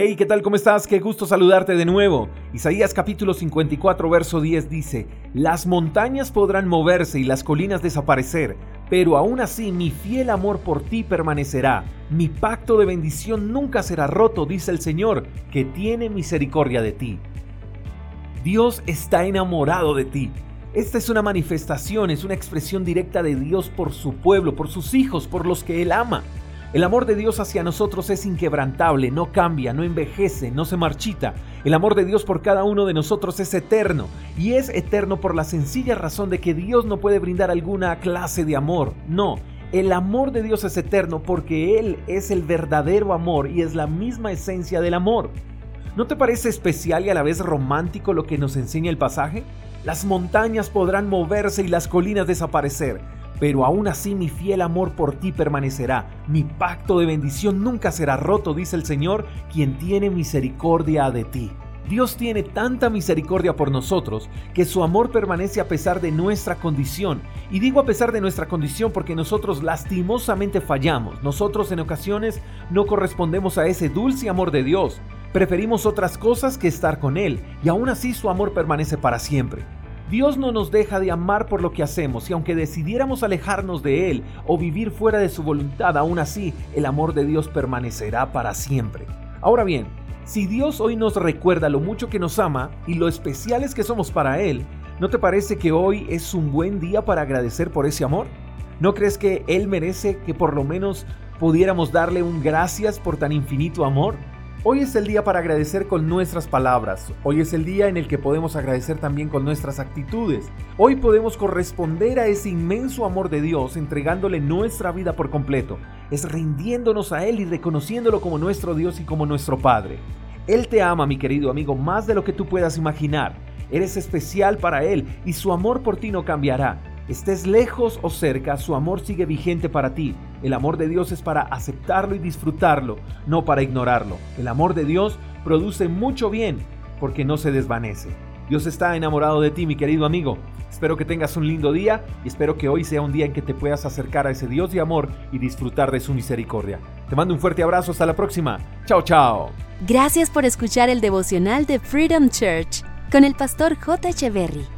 Hey, ¿qué tal? ¿Cómo estás? Qué gusto saludarte de nuevo. Isaías capítulo 54, verso 10 dice, Las montañas podrán moverse y las colinas desaparecer, pero aún así mi fiel amor por ti permanecerá. Mi pacto de bendición nunca será roto, dice el Señor, que tiene misericordia de ti. Dios está enamorado de ti. Esta es una manifestación, es una expresión directa de Dios por su pueblo, por sus hijos, por los que Él ama. El amor de Dios hacia nosotros es inquebrantable, no cambia, no envejece, no se marchita. El amor de Dios por cada uno de nosotros es eterno y es eterno por la sencilla razón de que Dios no puede brindar alguna clase de amor. No, el amor de Dios es eterno porque Él es el verdadero amor y es la misma esencia del amor. ¿No te parece especial y a la vez romántico lo que nos enseña el pasaje? Las montañas podrán moverse y las colinas desaparecer, pero aún así mi fiel amor por ti permanecerá. Mi pacto de bendición nunca será roto, dice el Señor, quien tiene misericordia de ti. Dios tiene tanta misericordia por nosotros que su amor permanece a pesar de nuestra condición. Y digo a pesar de nuestra condición porque nosotros lastimosamente fallamos. Nosotros en ocasiones no correspondemos a ese dulce amor de Dios. Preferimos otras cosas que estar con Él y aún así su amor permanece para siempre. Dios no nos deja de amar por lo que hacemos y aunque decidiéramos alejarnos de Él o vivir fuera de su voluntad, aún así el amor de Dios permanecerá para siempre. Ahora bien, si Dios hoy nos recuerda lo mucho que nos ama y lo especiales que somos para Él, ¿no te parece que hoy es un buen día para agradecer por ese amor? ¿No crees que Él merece que por lo menos pudiéramos darle un gracias por tan infinito amor? Hoy es el día para agradecer con nuestras palabras. Hoy es el día en el que podemos agradecer también con nuestras actitudes. Hoy podemos corresponder a ese inmenso amor de Dios entregándole nuestra vida por completo. Es rindiéndonos a Él y reconociéndolo como nuestro Dios y como nuestro Padre. Él te ama, mi querido amigo, más de lo que tú puedas imaginar. Eres especial para Él y su amor por ti no cambiará. Estés lejos o cerca, su amor sigue vigente para ti. El amor de Dios es para aceptarlo y disfrutarlo, no para ignorarlo. El amor de Dios produce mucho bien porque no se desvanece. Dios está enamorado de ti, mi querido amigo. Espero que tengas un lindo día y espero que hoy sea un día en que te puedas acercar a ese Dios de amor y disfrutar de su misericordia. Te mando un fuerte abrazo, hasta la próxima. Chao, chao. Gracias por escuchar el devocional de Freedom Church con el pastor J. Echeverry.